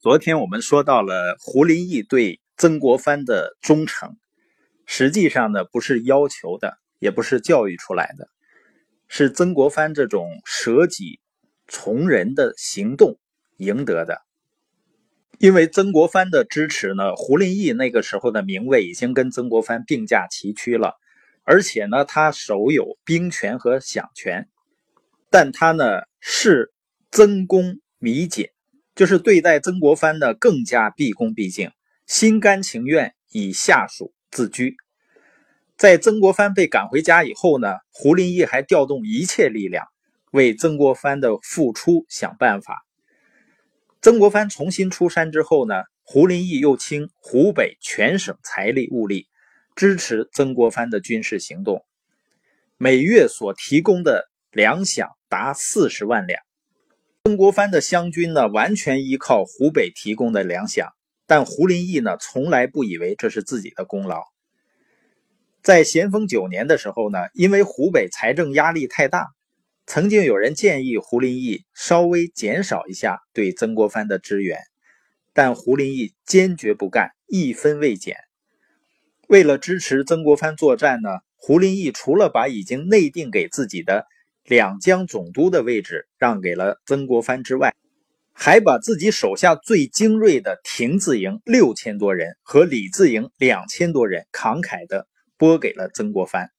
昨天我们说到了胡林翼对曾国藩的忠诚，实际上呢不是要求的，也不是教育出来的，是曾国藩这种舍己从人的行动赢得的。因为曾国藩的支持呢，胡林翼那个时候的名位已经跟曾国藩并驾齐驱了，而且呢他手有兵权和饷权，但他呢是曾公弥谨。就是对待曾国藩呢，更加毕恭毕敬，心甘情愿以下属自居。在曾国藩被赶回家以后呢，胡林翼还调动一切力量为曾国藩的复出想办法。曾国藩重新出山之后呢，胡林翼又倾湖北全省财力物力支持曾国藩的军事行动，每月所提供的粮饷达四十万两。曾国藩的湘军呢，完全依靠湖北提供的粮饷，但胡林翼呢，从来不以为这是自己的功劳。在咸丰九年的时候呢，因为湖北财政压力太大，曾经有人建议胡林翼稍微减少一下对曾国藩的支援，但胡林翼坚决不干，一分未减。为了支持曾国藩作战呢，胡林翼除了把已经内定给自己的。两江总督的位置让给了曾国藩之外，还把自己手下最精锐的亭字营六千多人和李字营两千多人慷慨的拨给了曾国藩。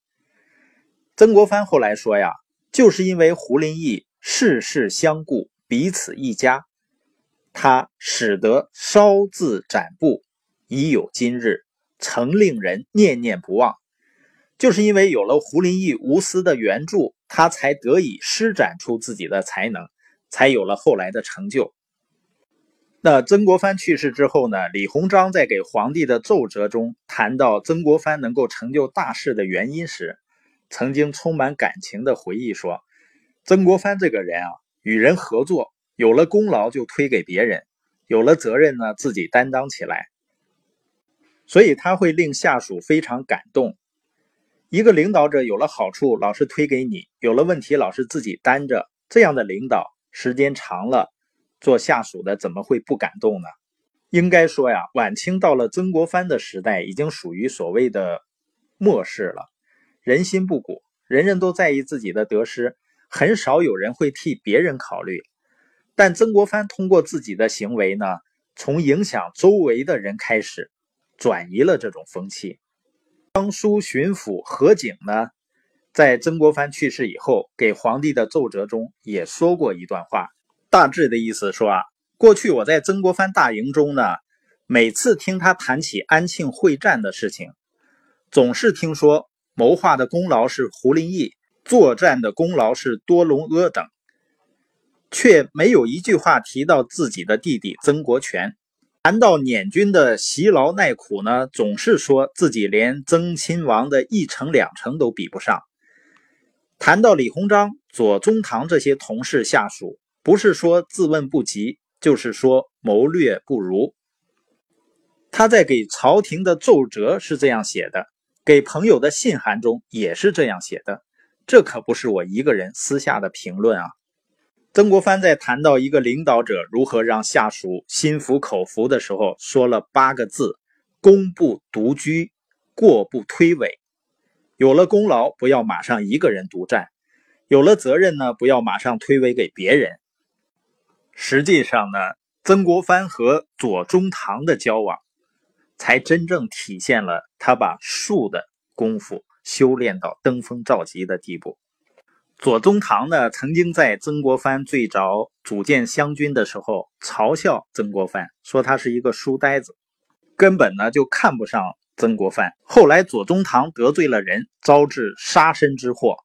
曾国藩后来说呀，就是因为胡林翼事事相顾，彼此一家，他使得烧自展布，已有今日，曾令人念念不忘。就是因为有了胡林翼无私的援助。他才得以施展出自己的才能，才有了后来的成就。那曾国藩去世之后呢？李鸿章在给皇帝的奏折中谈到曾国藩能够成就大事的原因时，曾经充满感情的回忆说：“曾国藩这个人啊，与人合作，有了功劳就推给别人，有了责任呢自己担当起来，所以他会令下属非常感动。”一个领导者有了好处，老是推给你；有了问题，老是自己担着。这样的领导，时间长了，做下属的怎么会不感动呢？应该说呀，晚清到了曾国藩的时代，已经属于所谓的末世了。人心不古，人人都在意自己的得失，很少有人会替别人考虑。但曾国藩通过自己的行为呢，从影响周围的人开始，转移了这种风气。江苏巡抚何景呢，在曾国藩去世以后，给皇帝的奏折中也说过一段话，大致的意思说啊，过去我在曾国藩大营中呢，每次听他谈起安庆会战的事情，总是听说谋划的功劳是胡林翼，作战的功劳是多隆阿等，却没有一句话提到自己的弟弟曾国荃。谈到捻军的习劳耐苦呢，总是说自己连曾亲王的一成两成都比不上。谈到李鸿章、左宗棠这些同事下属，不是说自问不及，就是说谋略不如。他在给朝廷的奏折是这样写的，给朋友的信函中也是这样写的。这可不是我一个人私下的评论啊。曾国藩在谈到一个领导者如何让下属心服口服的时候，说了八个字：“功不独居，过不推诿。”有了功劳，不要马上一个人独占；有了责任呢，不要马上推诿给别人。实际上呢，曾国藩和左宗棠的交往，才真正体现了他把术的功夫修炼到登峰造极的地步。左宗棠呢，曾经在曾国藩最早组建湘军的时候嘲笑曾国藩，说他是一个书呆子，根本呢就看不上曾国藩。后来左宗棠得罪了人，招致杀身之祸。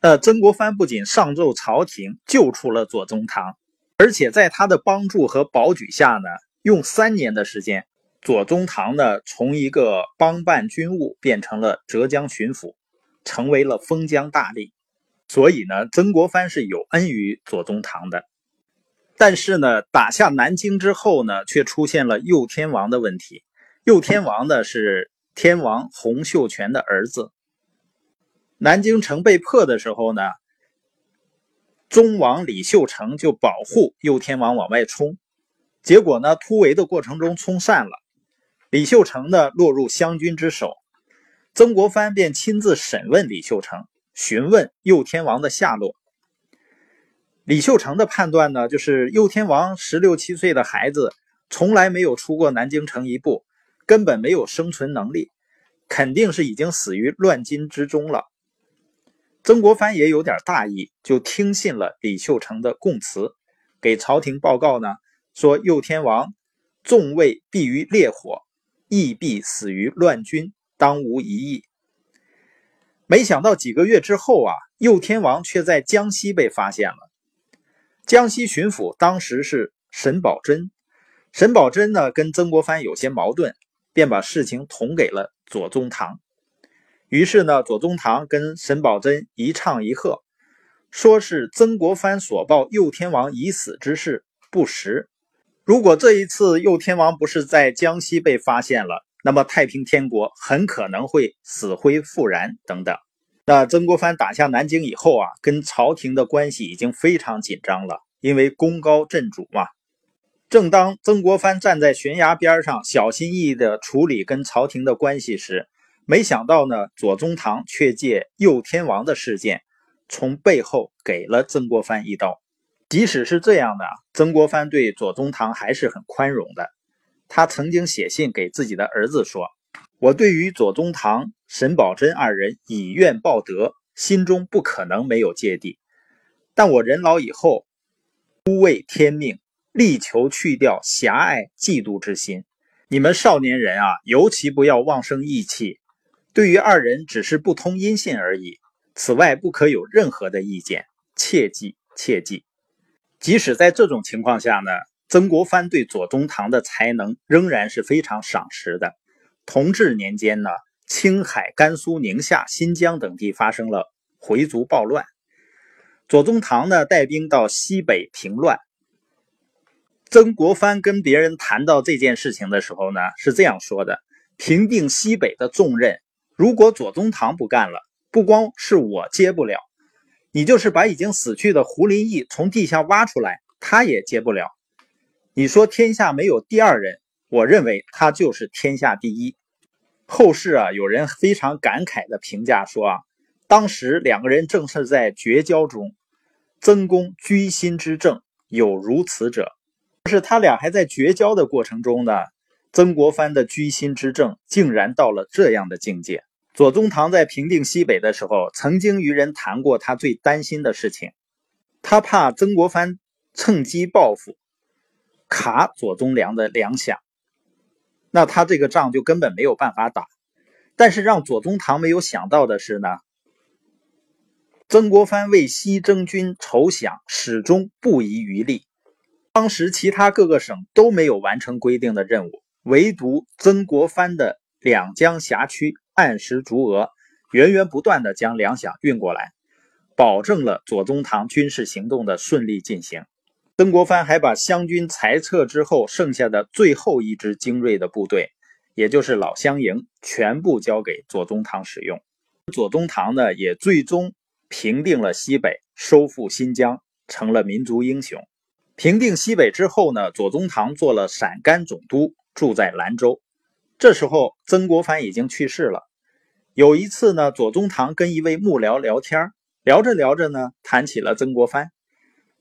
呃，曾国藩不仅上奏朝廷救出了左宗棠，而且在他的帮助和保举下呢，用三年的时间，左宗棠呢从一个帮办军务变成了浙江巡抚，成为了封疆大吏。所以呢，曾国藩是有恩于左宗棠的，但是呢，打下南京之后呢，却出现了右天王的问题。右天王呢是天王洪秀全的儿子。南京城被破的时候呢，忠王李秀成就保护右天王往外冲，结果呢，突围的过程中冲散了，李秀成呢落入湘军之手。曾国藩便亲自审问李秀成，询问右天王的下落。李秀成的判断呢，就是右天王十六七岁的孩子，从来没有出过南京城一步，根本没有生存能力，肯定是已经死于乱军之中了。曾国藩也有点大意，就听信了李秀成的供词，给朝廷报告呢，说右天王纵未毙于烈火，亦必死于乱军。当无一意。没想到几个月之后啊，右天王却在江西被发现了。江西巡抚当时是沈葆桢，沈葆桢呢跟曾国藩有些矛盾，便把事情捅给了左宗棠。于是呢，左宗棠跟沈葆桢一唱一和，说是曾国藩所报右天王已死之事不实。如果这一次右天王不是在江西被发现了，那么太平天国很可能会死灰复燃等等。那曾国藩打下南京以后啊，跟朝廷的关系已经非常紧张了，因为功高震主嘛。正当曾国藩站在悬崖边上，小心翼翼地处理跟朝廷的关系时，没想到呢，左宗棠却借右天王的事件，从背后给了曾国藩一刀。即使是这样的，曾国藩对左宗棠还是很宽容的。他曾经写信给自己的儿子说：“我对于左宗棠、沈葆桢二人以怨报德，心中不可能没有芥蒂。但我人老以后，孤畏天命，力求去掉狭隘嫉妒之心。你们少年人啊，尤其不要妄生义气。对于二人只是不通音信而已，此外不可有任何的意见。切记，切记。即使在这种情况下呢？”曾国藩对左宗棠的才能仍然是非常赏识的。同治年间呢，青海、甘肃、宁夏、新疆等地发生了回族暴乱，左宗棠呢带兵到西北平乱。曾国藩跟别人谈到这件事情的时候呢，是这样说的：平定西北的重任，如果左宗棠不干了，不光是我接不了，你就是把已经死去的胡林翼从地下挖出来，他也接不了。你说天下没有第二人，我认为他就是天下第一。后世啊，有人非常感慨的评价说啊，当时两个人正是在绝交中，曾公居心之正有如此者。就是他俩还在绝交的过程中呢，曾国藩的居心之正竟然到了这样的境界。左宗棠在平定西北的时候，曾经与人谈过他最担心的事情，他怕曾国藩趁机报复。卡左宗良的粮饷，那他这个仗就根本没有办法打。但是让左宗棠没有想到的是呢，曾国藩为西征军筹饷始终不遗余力。当时其他各个省都没有完成规定的任务，唯独曾国藩的两江辖区按时足额，源源不断的将粮饷运过来，保证了左宗棠军事行动的顺利进行。曾国藩还把湘军裁撤之后剩下的最后一支精锐的部队，也就是老乡营，全部交给左宗棠使用。左宗棠呢，也最终平定了西北，收复新疆，成了民族英雄。平定西北之后呢，左宗棠做了陕甘总督，住在兰州。这时候，曾国藩已经去世了。有一次呢，左宗棠跟一位幕僚聊天，聊着聊着呢，谈起了曾国藩。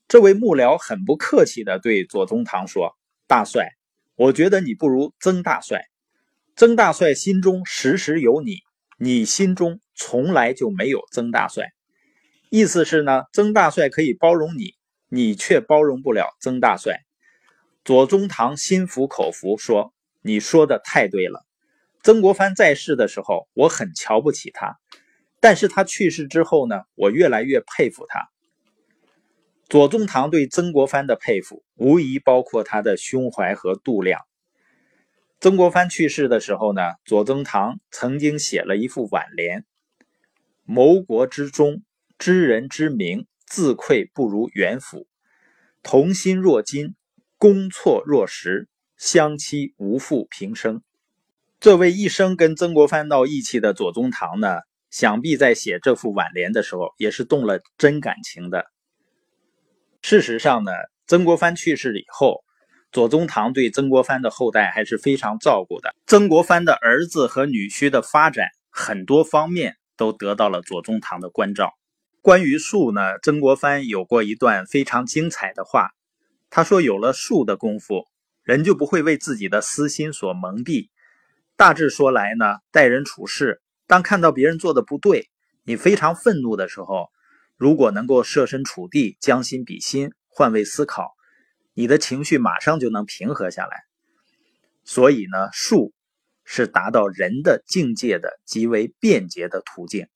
这位幕僚很不客气地对左宗棠说：“大帅，我觉得你不如曾大帅。曾大帅心中时时有你，你心中从来就没有曾大帅。意思是呢，曾大帅可以包容你，你却包容不了曾大帅。”左宗棠心服口服，说：“你说的太对了。曾国藩在世的时候，我很瞧不起他；但是他去世之后呢，我越来越佩服他。”左宗棠对曾国藩的佩服，无疑包括他的胸怀和度量。曾国藩去世的时候呢，左宗棠曾经写了一副挽联：“谋国之忠，知人之明，自愧不如元辅。同心若金，攻错若石，相期无负平生。”这位一生跟曾国藩闹义气的左宗棠呢，想必在写这副挽联的时候，也是动了真感情的。事实上呢，曾国藩去世以后，左宗棠对曾国藩的后代还是非常照顾的。曾国藩的儿子和女婿的发展，很多方面都得到了左宗棠的关照。关于术呢，曾国藩有过一段非常精彩的话，他说：“有了术的功夫，人就不会为自己的私心所蒙蔽。大致说来呢，待人处事，当看到别人做的不对，你非常愤怒的时候。”如果能够设身处地、将心比心、换位思考，你的情绪马上就能平和下来。所以呢，术是达到人的境界的极为便捷的途径。